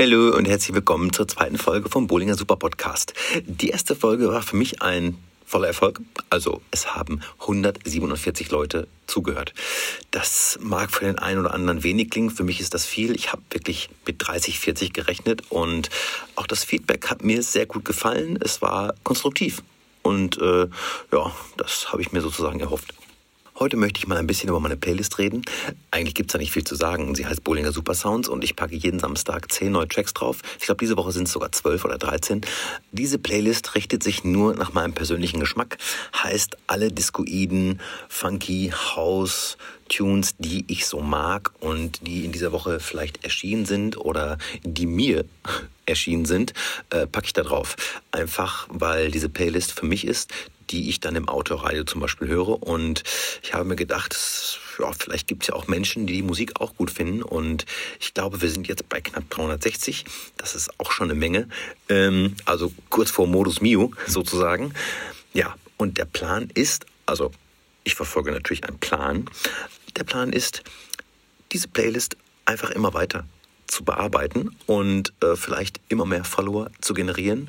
Hallo und herzlich willkommen zur zweiten Folge vom Bowlinger Super Podcast. Die erste Folge war für mich ein voller Erfolg. Also es haben 147 Leute zugehört. Das mag für den einen oder anderen wenig klingen, für mich ist das viel. Ich habe wirklich mit 30, 40 gerechnet und auch das Feedback hat mir sehr gut gefallen. Es war konstruktiv und äh, ja, das habe ich mir sozusagen erhofft. Heute möchte ich mal ein bisschen über meine Playlist reden. Eigentlich gibt es da nicht viel zu sagen. Sie heißt Bollinger Super Sounds und ich packe jeden Samstag zehn neue Tracks drauf. Ich glaube, diese Woche sind es sogar zwölf oder dreizehn. Diese Playlist richtet sich nur nach meinem persönlichen Geschmack. Heißt alle Discoiden, Funky, House, Tunes, die ich so mag und die in dieser Woche vielleicht erschienen sind oder die mir erschienen sind, äh, packe ich da drauf. Einfach, weil diese Playlist für mich ist, die ich dann im Autoradio zum Beispiel höre. Und ich habe mir gedacht, ja, vielleicht gibt es ja auch Menschen, die die Musik auch gut finden. Und ich glaube, wir sind jetzt bei knapp 360. Das ist auch schon eine Menge. Ähm, also kurz vor Modus Mio sozusagen. Ja, und der Plan ist, also ich verfolge natürlich einen Plan. Der Plan ist, diese Playlist einfach immer weiter zu bearbeiten und äh, vielleicht immer mehr Follower zu generieren.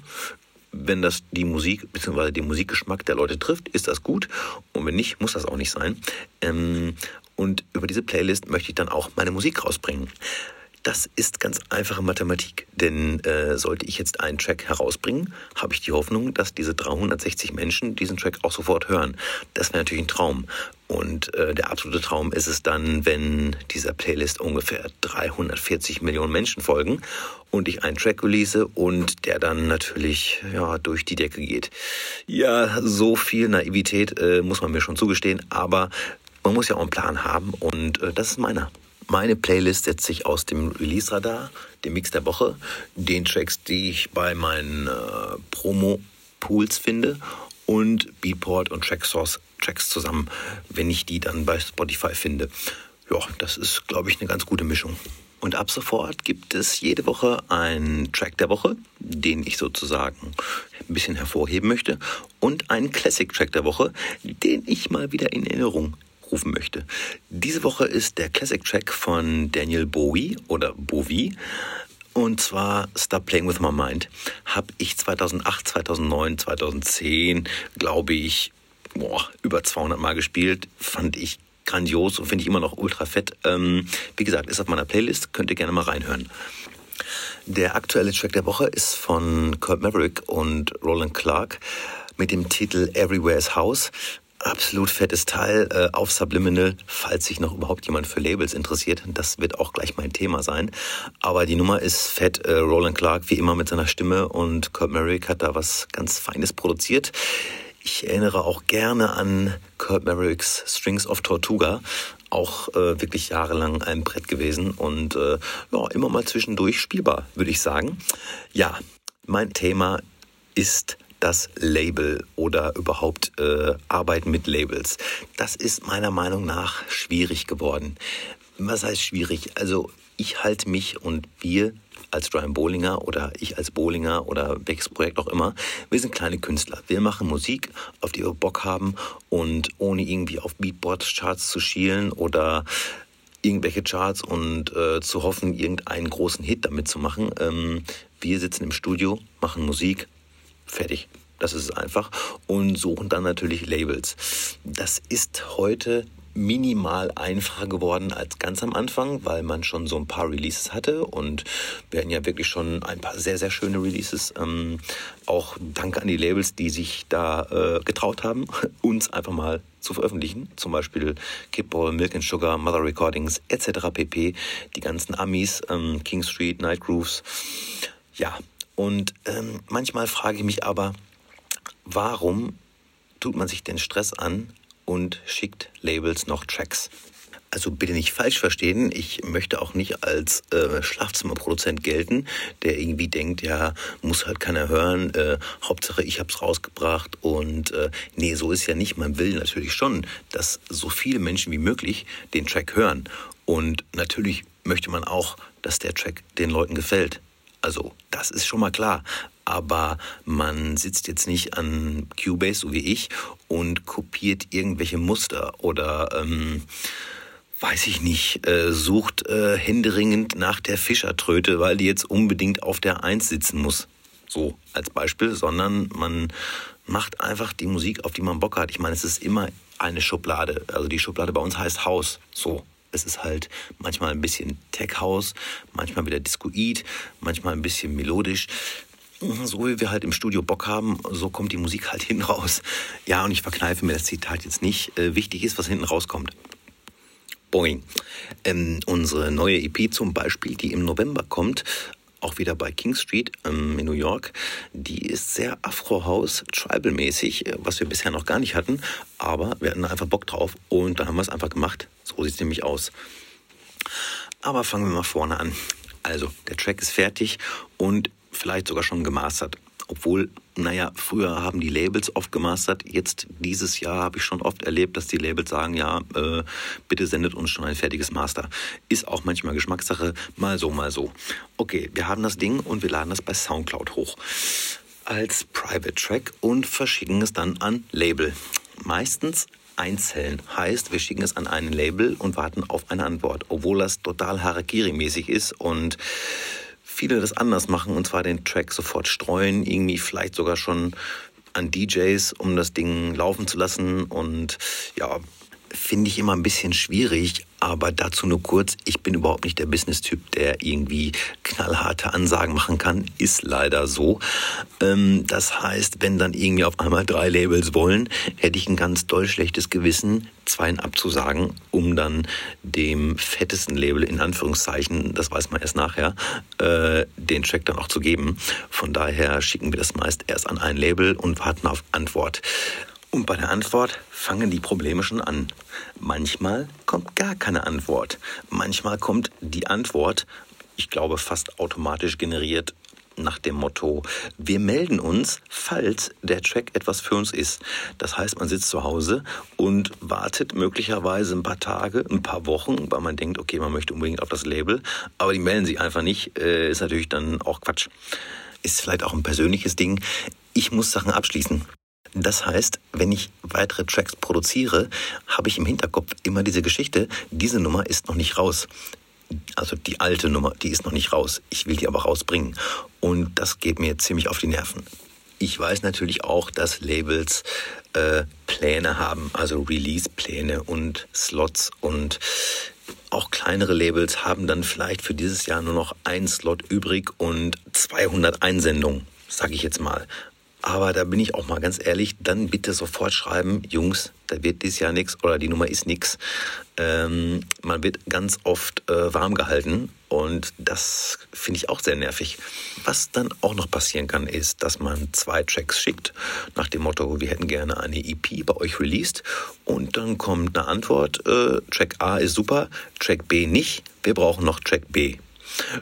Wenn das die Musik bzw. den Musikgeschmack der Leute trifft, ist das gut. Und wenn nicht, muss das auch nicht sein. Ähm, und über diese Playlist möchte ich dann auch meine Musik rausbringen. Das ist ganz einfache Mathematik, denn äh, sollte ich jetzt einen Track herausbringen, habe ich die Hoffnung, dass diese 360 Menschen diesen Track auch sofort hören. Das wäre natürlich ein Traum. Und äh, der absolute Traum ist es dann, wenn dieser Playlist ungefähr 340 Millionen Menschen folgen und ich einen Track release und der dann natürlich ja durch die Decke geht. Ja, so viel Naivität äh, muss man mir schon zugestehen, aber man muss ja auch einen Plan haben und äh, das ist meiner. Meine Playlist setzt sich aus dem Release-Radar, dem Mix der Woche, den Tracks, die ich bei meinen äh, Promo-Pools finde und Beatport und Tracksource Tracks zusammen, wenn ich die dann bei Spotify finde. Ja, das ist, glaube ich, eine ganz gute Mischung. Und ab sofort gibt es jede Woche einen Track der Woche, den ich sozusagen ein bisschen hervorheben möchte, und einen Classic-Track der Woche, den ich mal wieder in Erinnerung rufen möchte. Diese Woche ist der Classic Track von Daniel Bowie oder Bowie. Und zwar Stop Playing With My Mind. Habe ich 2008, 2009, 2010, glaube ich, boah, über 200 Mal gespielt. Fand ich grandios und finde ich immer noch ultra fett. Ähm, wie gesagt, ist auf meiner Playlist, könnt ihr gerne mal reinhören. Der aktuelle Track der Woche ist von Kurt Maverick und Roland Clark mit dem Titel Everywhere's House absolut fettes Teil äh, auf Subliminal, falls sich noch überhaupt jemand für Labels interessiert. Das wird auch gleich mein Thema sein. Aber die Nummer ist fett. Äh, Roland Clark, wie immer mit seiner Stimme und Kurt Merrick hat da was ganz Feines produziert. Ich erinnere auch gerne an Kurt Merricks Strings of Tortuga. Auch äh, wirklich jahrelang ein Brett gewesen und äh, ja, immer mal zwischendurch spielbar, würde ich sagen. Ja, mein Thema ist das Label oder überhaupt äh, Arbeiten mit Labels. Das ist meiner Meinung nach schwierig geworden. Was heißt schwierig? Also ich halte mich und wir als Brian Bowlinger oder ich als Bowlinger oder welches Projekt auch immer, wir sind kleine Künstler. Wir machen Musik, auf die wir Bock haben und ohne irgendwie auf Beatboard-Charts zu schielen oder irgendwelche Charts und äh, zu hoffen, irgendeinen großen Hit damit zu machen. Ähm, wir sitzen im Studio, machen Musik, Fertig. Das ist es einfach. Und suchen dann natürlich Labels. Das ist heute minimal einfacher geworden als ganz am Anfang, weil man schon so ein paar Releases hatte und hatten ja wirklich schon ein paar sehr, sehr schöne Releases. Ähm, auch danke an die Labels, die sich da äh, getraut haben, uns einfach mal zu veröffentlichen. Zum Beispiel Kipball, Milk and Sugar, Mother Recordings etc. pp. Die ganzen Amis, ähm, King Street, Night Grooves. Ja, und ähm, manchmal frage ich mich aber, warum tut man sich den Stress an und schickt Labels noch Tracks? Also bitte nicht falsch verstehen, ich möchte auch nicht als äh, Schlafzimmerproduzent gelten, der irgendwie denkt, ja, muss halt keiner hören, äh, Hauptsache ich hab's rausgebracht und äh, nee, so ist ja nicht. Man will natürlich schon, dass so viele Menschen wie möglich den Track hören und natürlich möchte man auch, dass der Track den Leuten gefällt. Also, das ist schon mal klar. Aber man sitzt jetzt nicht an Cubase, so wie ich, und kopiert irgendwelche Muster oder ähm, weiß ich nicht, äh, sucht äh, händeringend nach der Fischertröte, weil die jetzt unbedingt auf der Eins sitzen muss. So als Beispiel, sondern man macht einfach die Musik, auf die man Bock hat. Ich meine, es ist immer eine Schublade. Also die Schublade bei uns heißt Haus. So. Es ist halt manchmal ein bisschen Tech House, manchmal wieder Discoid, manchmal ein bisschen melodisch. So wie wir halt im Studio Bock haben, so kommt die Musik halt hinten raus. Ja, und ich verkneife mir das Zitat jetzt nicht. Äh, wichtig ist, was hinten rauskommt. Boing. Ähm, unsere neue EP zum Beispiel, die im November kommt, auch wieder bei King Street ähm, in New York. Die ist sehr Afro-House, Tribal-mäßig, äh, was wir bisher noch gar nicht hatten. Aber wir hatten einfach Bock drauf und dann haben wir es einfach gemacht. So sieht es nämlich aus. Aber fangen wir mal vorne an. Also, der Track ist fertig und vielleicht sogar schon gemastert. Obwohl, naja, früher haben die Labels oft gemastert. Jetzt dieses Jahr habe ich schon oft erlebt, dass die Labels sagen, ja, äh, bitte sendet uns schon ein fertiges Master. Ist auch manchmal Geschmackssache, mal so, mal so. Okay, wir haben das Ding und wir laden das bei Soundcloud hoch als Private Track und verschicken es dann an Label. Meistens einzeln. Heißt, wir schicken es an ein Label und warten auf eine Antwort, obwohl das total Harakiri-mäßig ist und viele das anders machen und zwar den Track sofort streuen, irgendwie vielleicht sogar schon an DJs, um das Ding laufen zu lassen. Und ja, finde ich immer ein bisschen schwierig, aber dazu nur kurz, ich bin überhaupt nicht der Business-Typ, der irgendwie knallharte Ansagen machen kann. Ist leider so. Ähm, das heißt, wenn dann irgendwie auf einmal drei Labels wollen, hätte ich ein ganz doll schlechtes Gewissen, zweien abzusagen, um dann dem fettesten Label, in Anführungszeichen, das weiß man erst nachher, äh, den Track dann auch zu geben. Von daher schicken wir das meist erst an ein Label und warten auf Antwort. Und bei der Antwort fangen die Probleme schon an. Manchmal kommt gar keine Antwort. Manchmal kommt die Antwort, ich glaube fast automatisch generiert, nach dem Motto, wir melden uns, falls der Track etwas für uns ist. Das heißt, man sitzt zu Hause und wartet möglicherweise ein paar Tage, ein paar Wochen, weil man denkt, okay, man möchte unbedingt auf das Label, aber die melden sich einfach nicht, äh, ist natürlich dann auch Quatsch. Ist vielleicht auch ein persönliches Ding. Ich muss Sachen abschließen. Das heißt, wenn ich weitere Tracks produziere, habe ich im Hinterkopf immer diese Geschichte, diese Nummer ist noch nicht raus. Also die alte Nummer, die ist noch nicht raus. Ich will die aber rausbringen. Und das geht mir ziemlich auf die Nerven. Ich weiß natürlich auch, dass Labels äh, Pläne haben, also Release-Pläne und Slots und auch kleinere Labels haben dann vielleicht für dieses Jahr nur noch ein Slot übrig und 200 Einsendungen, sage ich jetzt mal. Aber da bin ich auch mal ganz ehrlich, dann bitte sofort schreiben, Jungs, da wird dieses Jahr nichts oder die Nummer ist nichts. Ähm, man wird ganz oft äh, warm gehalten und das finde ich auch sehr nervig. Was dann auch noch passieren kann, ist, dass man zwei Tracks schickt, nach dem Motto, wir hätten gerne eine EP bei euch released und dann kommt eine Antwort, äh, Track A ist super, Track B nicht, wir brauchen noch Track B.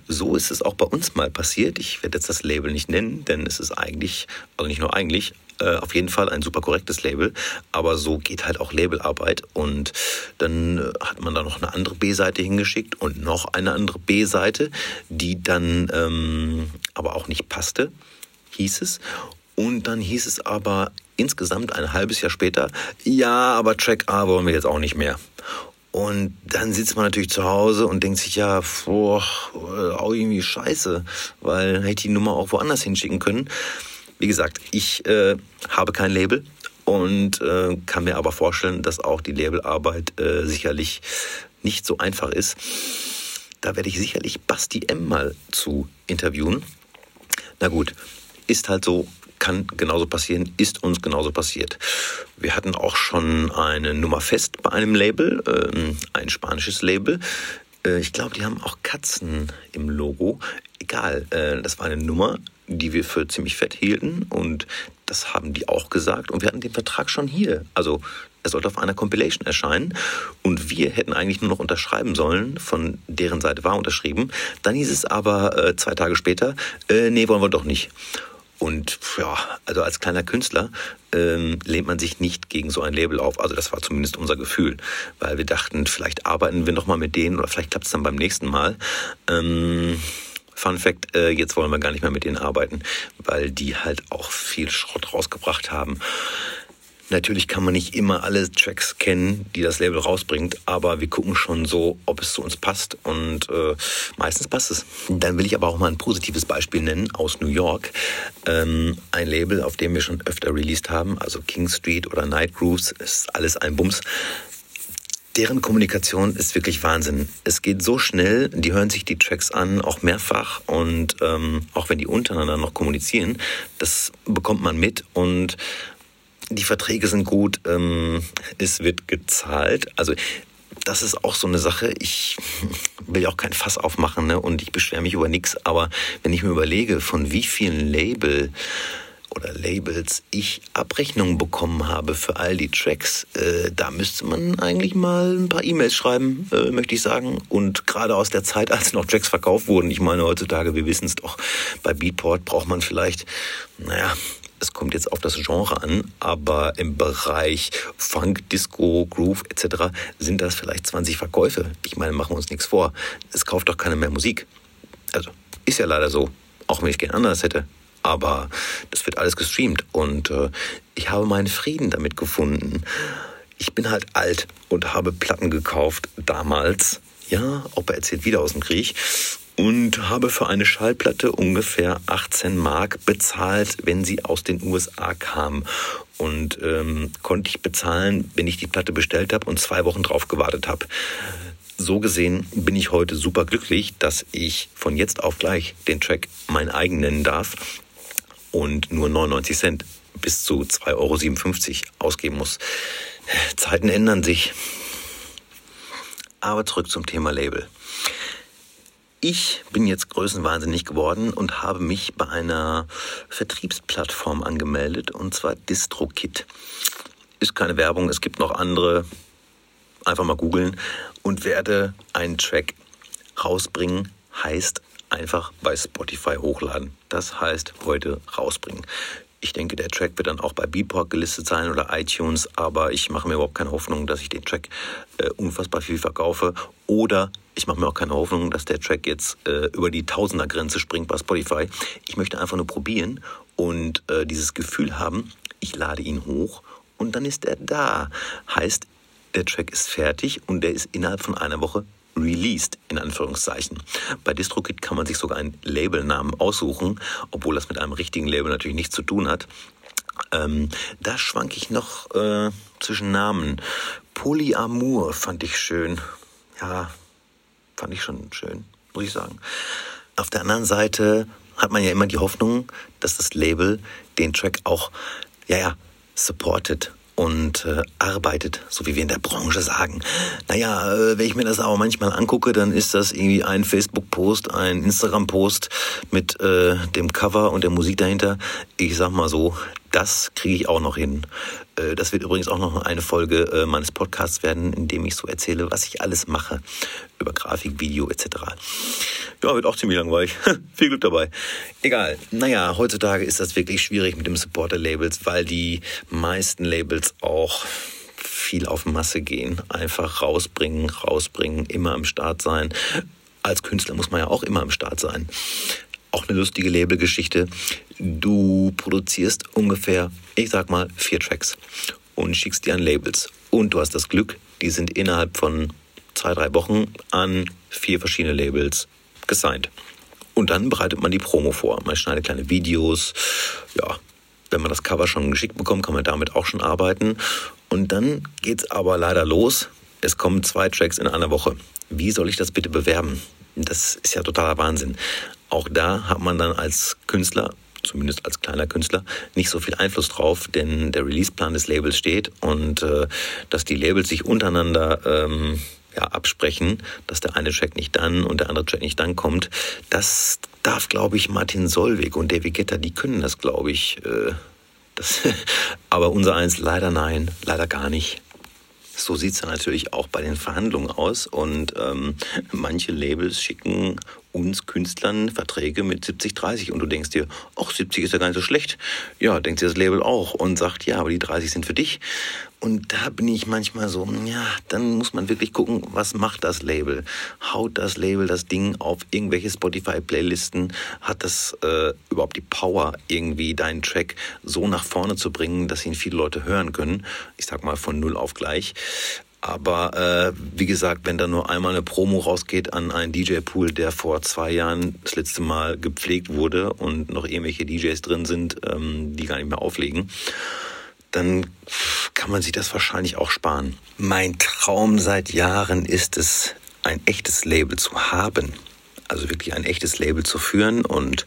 So ist es auch bei uns mal passiert. Ich werde jetzt das Label nicht nennen, denn es ist eigentlich, also nicht nur eigentlich, äh, auf jeden Fall ein super korrektes Label, aber so geht halt auch Labelarbeit und dann äh, hat man da noch eine andere B-Seite hingeschickt und noch eine andere B-Seite, die dann ähm, aber auch nicht passte, hieß es. Und dann hieß es aber insgesamt ein halbes Jahr später, ja, aber Track A wollen wir jetzt auch nicht mehr. Und dann sitzt man natürlich zu Hause und denkt sich, ja, boah, auch irgendwie scheiße, weil hätte ich die Nummer auch woanders hinschicken können. Wie gesagt, ich äh, habe kein Label und äh, kann mir aber vorstellen, dass auch die Labelarbeit äh, sicherlich nicht so einfach ist. Da werde ich sicherlich Basti M mal zu interviewen. Na gut, ist halt so, kann genauso passieren, ist uns genauso passiert. Wir hatten auch schon eine Nummer fest bei einem Label, äh, ein spanisches Label. Äh, ich glaube, die haben auch Katzen im Logo. Egal, äh, das war eine Nummer, die wir für ziemlich fett hielten und das haben die auch gesagt und wir hatten den Vertrag schon hier. Also er sollte auf einer Compilation erscheinen und wir hätten eigentlich nur noch unterschreiben sollen, von deren Seite war unterschrieben. Dann hieß es aber äh, zwei Tage später, äh, nee, wollen wir doch nicht. Und ja, also als kleiner Künstler ähm, lehnt man sich nicht gegen so ein Label auf. Also das war zumindest unser Gefühl, weil wir dachten, vielleicht arbeiten wir nochmal mit denen oder vielleicht klappt es dann beim nächsten Mal. Ähm, Fun Fact, äh, jetzt wollen wir gar nicht mehr mit denen arbeiten, weil die halt auch viel Schrott rausgebracht haben. Natürlich kann man nicht immer alle Tracks kennen, die das Label rausbringt, aber wir gucken schon so, ob es zu uns passt und äh, meistens passt es. Dann will ich aber auch mal ein positives Beispiel nennen aus New York. Ähm, ein Label, auf dem wir schon öfter released haben, also King Street oder Night Grooves, ist alles ein Bums deren Kommunikation ist wirklich Wahnsinn. Es geht so schnell, die hören sich die Tracks an, auch mehrfach und ähm, auch wenn die untereinander noch kommunizieren, das bekommt man mit und die Verträge sind gut, ähm, es wird gezahlt. Also das ist auch so eine Sache. Ich will ja auch kein Fass aufmachen ne? und ich beschwere mich über nichts. Aber wenn ich mir überlege, von wie vielen Label oder Labels ich Abrechnungen bekommen habe für all die Tracks, äh, da müsste man eigentlich mal ein paar E-Mails schreiben, äh, möchte ich sagen. Und gerade aus der Zeit, als noch Tracks verkauft wurden, ich meine heutzutage, wir wissen es doch, bei Beatport braucht man vielleicht, naja, es kommt jetzt auf das Genre an, aber im Bereich Funk, Disco, Groove etc. sind das vielleicht 20 Verkäufe. Ich meine, machen wir uns nichts vor. Es kauft doch keiner mehr Musik. Also ist ja leider so, auch wenn ich gerne anders hätte. Aber das wird alles gestreamt und äh, ich habe meinen Frieden damit gefunden. Ich bin halt alt und habe Platten gekauft damals. Ja, Opa erzählt wieder aus dem Krieg und habe für eine Schallplatte ungefähr 18 Mark bezahlt, wenn sie aus den USA kam. Und ähm, konnte ich bezahlen, wenn ich die Platte bestellt habe und zwei Wochen drauf gewartet habe. So gesehen bin ich heute super glücklich, dass ich von jetzt auf gleich den Track mein eigen nennen darf und nur 99 Cent bis zu 2,57 Euro ausgeben muss. Zeiten ändern sich. Aber zurück zum Thema Label. Ich bin jetzt größenwahnsinnig geworden und habe mich bei einer Vertriebsplattform angemeldet, und zwar DistroKit. Ist keine Werbung, es gibt noch andere. Einfach mal googeln und werde einen Track rausbringen, heißt einfach bei Spotify hochladen. Das heißt heute rausbringen. Ich denke, der Track wird dann auch bei Beatport gelistet sein oder iTunes, aber ich mache mir überhaupt keine Hoffnung, dass ich den Track äh, unfassbar viel verkaufe. Oder ich mache mir auch keine Hoffnung, dass der Track jetzt äh, über die Tausender-Grenze springt bei Spotify. Ich möchte einfach nur probieren und äh, dieses Gefühl haben, ich lade ihn hoch und dann ist er da. Heißt, der Track ist fertig und der ist innerhalb von einer Woche released, in Anführungszeichen. Bei DistroKit kann man sich sogar einen Labelnamen aussuchen, obwohl das mit einem richtigen Label natürlich nichts zu tun hat. Ähm, da schwank ich noch äh, zwischen Namen. Polyamour fand ich schön. Ja, fand ich schon schön, muss ich sagen. Auf der anderen Seite hat man ja immer die Hoffnung, dass das Label den Track auch, ja, ja, supportet und äh, arbeitet, so wie wir in der Branche sagen. Naja, äh, wenn ich mir das aber manchmal angucke, dann ist das irgendwie ein Facebook-Post, ein Instagram-Post mit äh, dem Cover und der Musik dahinter. Ich sag mal so, das kriege ich auch noch hin. Äh, das wird übrigens auch noch eine Folge äh, meines Podcasts werden, in dem ich so erzähle, was ich alles mache über Grafik, Video etc. Ja, wird auch ziemlich langweilig. Viel Glück dabei. Egal. Naja, heutzutage ist das wirklich schwierig mit dem Supporter-Labels, weil die meisten Labels auch viel auf Masse gehen. Einfach rausbringen, rausbringen, immer am Start sein. Als Künstler muss man ja auch immer am Start sein. Auch eine lustige Labelgeschichte. Du produzierst ungefähr, ich sag mal, vier Tracks und schickst die an Labels. Und du hast das Glück, die sind innerhalb von zwei, drei Wochen an vier verschiedene Labels gesigned. Und dann bereitet man die Promo vor. Man schneidet kleine Videos. Ja, wenn man das Cover schon geschickt bekommt, kann man damit auch schon arbeiten. Und dann geht es aber leider los. Es kommen zwei Tracks in einer Woche. Wie soll ich das bitte bewerben? Das ist ja totaler Wahnsinn. Auch da hat man dann als Künstler zumindest als kleiner Künstler, nicht so viel Einfluss drauf, denn der Releaseplan des Labels steht und äh, dass die Labels sich untereinander ähm, ja, absprechen, dass der eine Track nicht dann und der andere Track nicht dann kommt. Das darf, glaube ich, Martin Solwig und David Guetta, die können das, glaube ich. Äh, das, aber unser eins leider nein, leider gar nicht. So sieht es ja natürlich auch bei den Verhandlungen aus. Und ähm, manche Labels schicken uns Künstlern Verträge mit 70, 30 und du denkst dir, ach, 70 ist ja gar nicht so schlecht. Ja, denkt sich das Label auch und sagt, ja, aber die 30 sind für dich. Und da bin ich manchmal so, ja, dann muss man wirklich gucken, was macht das Label? Haut das Label das Ding auf irgendwelche Spotify-Playlisten? Hat das äh, überhaupt die Power, irgendwie deinen Track so nach vorne zu bringen, dass ihn viele Leute hören können? Ich sag mal von null auf gleich. Aber äh, wie gesagt, wenn da nur einmal eine Promo rausgeht an einen DJ-Pool, der vor zwei Jahren das letzte Mal gepflegt wurde und noch irgendwelche DJs drin sind, ähm, die gar nicht mehr auflegen, dann kann man sich das wahrscheinlich auch sparen. Mein Traum seit Jahren ist es, ein echtes Label zu haben. Also wirklich ein echtes Label zu führen und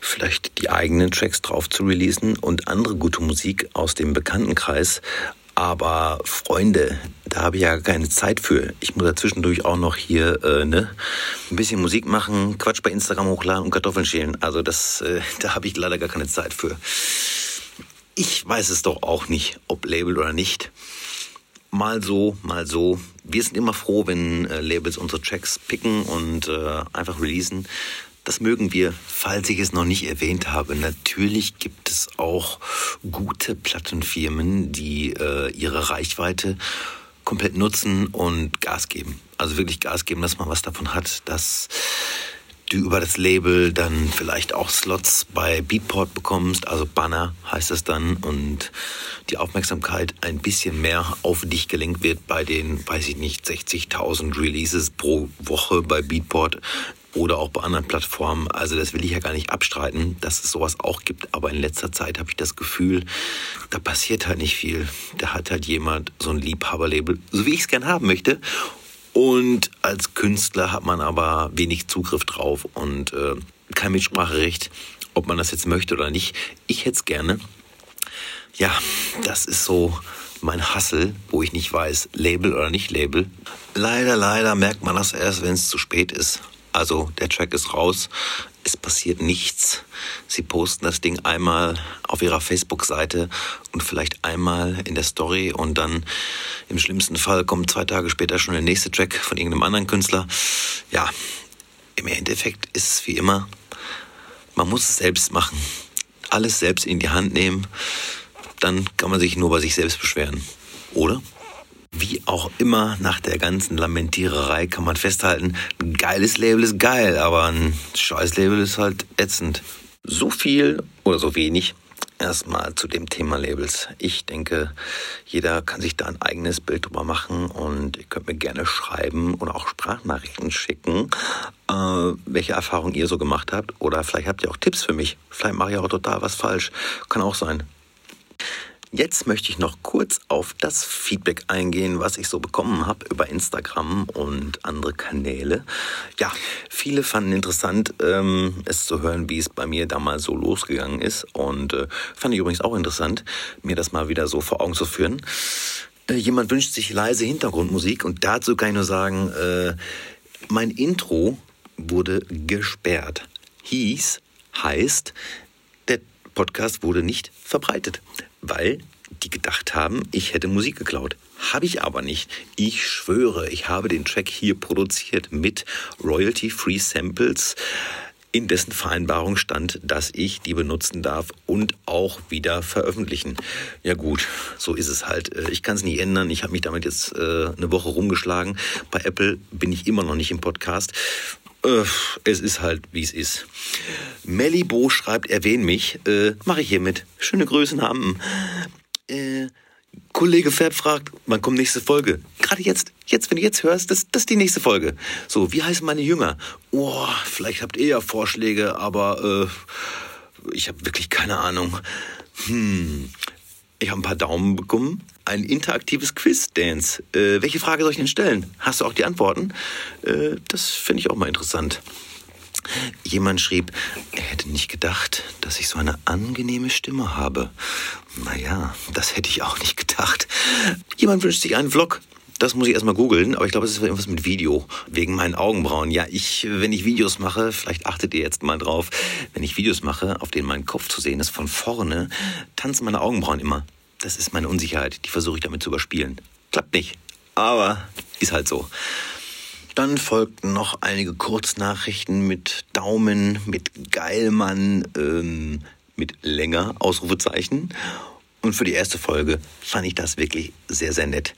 vielleicht die eigenen Tracks drauf zu releasen und andere gute Musik aus dem Bekanntenkreis aber Freunde, da habe ich ja keine Zeit für. Ich muss ja zwischendurch auch noch hier äh, ne, ein bisschen Musik machen, Quatsch bei Instagram hochladen und Kartoffeln schälen. Also das, äh, da habe ich leider gar keine Zeit für. Ich weiß es doch auch nicht, ob Label oder nicht. Mal so, mal so. Wir sind immer froh, wenn äh, Labels unsere Tracks picken und äh, einfach releasen. Das mögen wir, falls ich es noch nicht erwähnt habe. Natürlich gibt es auch gute Plattenfirmen, die äh, ihre Reichweite komplett nutzen und Gas geben. Also wirklich Gas geben, dass man was davon hat, dass du über das Label dann vielleicht auch Slots bei Beatport bekommst, also Banner heißt es dann, und die Aufmerksamkeit ein bisschen mehr auf dich gelenkt wird bei den, weiß ich nicht, 60.000 Releases pro Woche bei Beatport oder auch bei anderen Plattformen. Also das will ich ja gar nicht abstreiten, dass es sowas auch gibt. Aber in letzter Zeit habe ich das Gefühl, da passiert halt nicht viel. Da hat halt jemand so ein Liebhaberlabel, so wie ich es gern haben möchte. Und als Künstler hat man aber wenig Zugriff drauf und äh, kein Mitspracherecht, ob man das jetzt möchte oder nicht. Ich hätte es gerne. Ja, das ist so mein Hassel, wo ich nicht weiß, Label oder nicht Label. Leider, leider merkt man das erst, wenn es zu spät ist. Also der Track ist raus, es passiert nichts. Sie posten das Ding einmal auf ihrer Facebook-Seite und vielleicht einmal in der Story und dann im schlimmsten Fall kommt zwei Tage später schon der nächste Track von irgendeinem anderen Künstler. Ja, im Endeffekt ist es wie immer, man muss es selbst machen. Alles selbst in die Hand nehmen, dann kann man sich nur bei sich selbst beschweren. Oder? Wie auch immer, nach der ganzen Lamentiererei kann man festhalten, ein geiles Label ist geil, aber ein scheiß Label ist halt ätzend. So viel oder so wenig erstmal zu dem Thema Labels. Ich denke, jeder kann sich da ein eigenes Bild drüber machen und ihr könnt mir gerne schreiben oder auch Sprachnachrichten schicken, äh, welche Erfahrungen ihr so gemacht habt. Oder vielleicht habt ihr auch Tipps für mich. Vielleicht mache ich auch total was falsch. Kann auch sein. Jetzt möchte ich noch kurz auf das Feedback eingehen, was ich so bekommen habe über Instagram und andere Kanäle. Ja, viele fanden interessant, ähm, es zu hören, wie es bei mir damals so losgegangen ist. Und äh, fand ich übrigens auch interessant, mir das mal wieder so vor Augen zu führen. Äh, jemand wünscht sich leise Hintergrundmusik und dazu kann ich nur sagen, äh, mein Intro wurde gesperrt. Hieß, heißt, der Podcast wurde nicht verbreitet weil die gedacht haben, ich hätte Musik geklaut. Habe ich aber nicht. Ich schwöre, ich habe den Track hier produziert mit Royalty-Free Samples, in dessen Vereinbarung stand, dass ich die benutzen darf und auch wieder veröffentlichen. Ja gut, so ist es halt. Äh, ich kann es nicht ändern. Ich habe mich damit jetzt äh, eine Woche rumgeschlagen. Bei Apple bin ich immer noch nicht im Podcast. Es ist halt, wie es ist. Mellibo schreibt, erwähn mich. Äh, Mache ich hiermit. Schöne Grüße Namen. Äh, Kollege Fab fragt, wann kommt nächste Folge? Gerade jetzt, jetzt, wenn du jetzt hörst, das, das ist die nächste Folge. So, wie heißen meine Jünger? Oh, vielleicht habt ihr ja Vorschläge, aber äh, ich habe wirklich keine Ahnung. Hm, ich habe ein paar Daumen bekommen. Ein interaktives Quiz-Dance. Äh, welche Frage soll ich denn stellen? Hast du auch die Antworten? Äh, das finde ich auch mal interessant. Jemand schrieb, er hätte nicht gedacht, dass ich so eine angenehme Stimme habe. Naja, das hätte ich auch nicht gedacht. Jemand wünscht sich einen Vlog. Das muss ich erstmal googeln, aber ich glaube, es ist irgendwas mit Video. Wegen meinen Augenbrauen. Ja, ich, wenn ich Videos mache, vielleicht achtet ihr jetzt mal drauf, wenn ich Videos mache, auf denen mein Kopf zu sehen ist von vorne, tanzen meine Augenbrauen immer. Das ist meine Unsicherheit. Die versuche ich damit zu überspielen. Klappt nicht. Aber ist halt so. Dann folgten noch einige Kurznachrichten mit Daumen, mit Geilmann, ähm, mit länger Ausrufezeichen. Und für die erste Folge fand ich das wirklich sehr, sehr nett.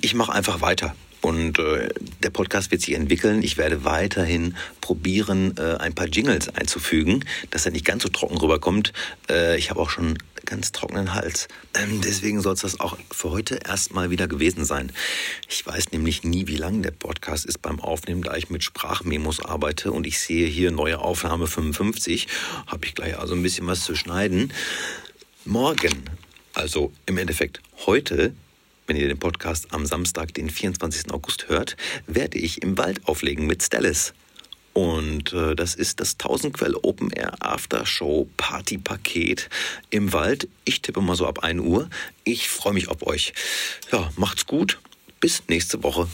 Ich mache einfach weiter. Und äh, der Podcast wird sich entwickeln. Ich werde weiterhin probieren, äh, ein paar Jingles einzufügen, dass er nicht ganz so trocken rüberkommt. Äh, ich habe auch schon ganz trockenen Hals. Ähm, deswegen soll es das auch für heute erstmal wieder gewesen sein. Ich weiß nämlich nie, wie lang der Podcast ist beim Aufnehmen, da ich mit Sprachmemos arbeite und ich sehe hier neue Aufnahme 55. Habe ich gleich also ein bisschen was zu schneiden. Morgen, also im Endeffekt heute, wenn ihr den Podcast am Samstag, den 24. August hört, werde ich im Wald auflegen mit Stellis. Und äh, das ist das 1000 Quell Open Air After Show Party Paket im Wald. Ich tippe mal so ab 1 Uhr. Ich freue mich auf euch. Ja, macht's gut. Bis nächste Woche.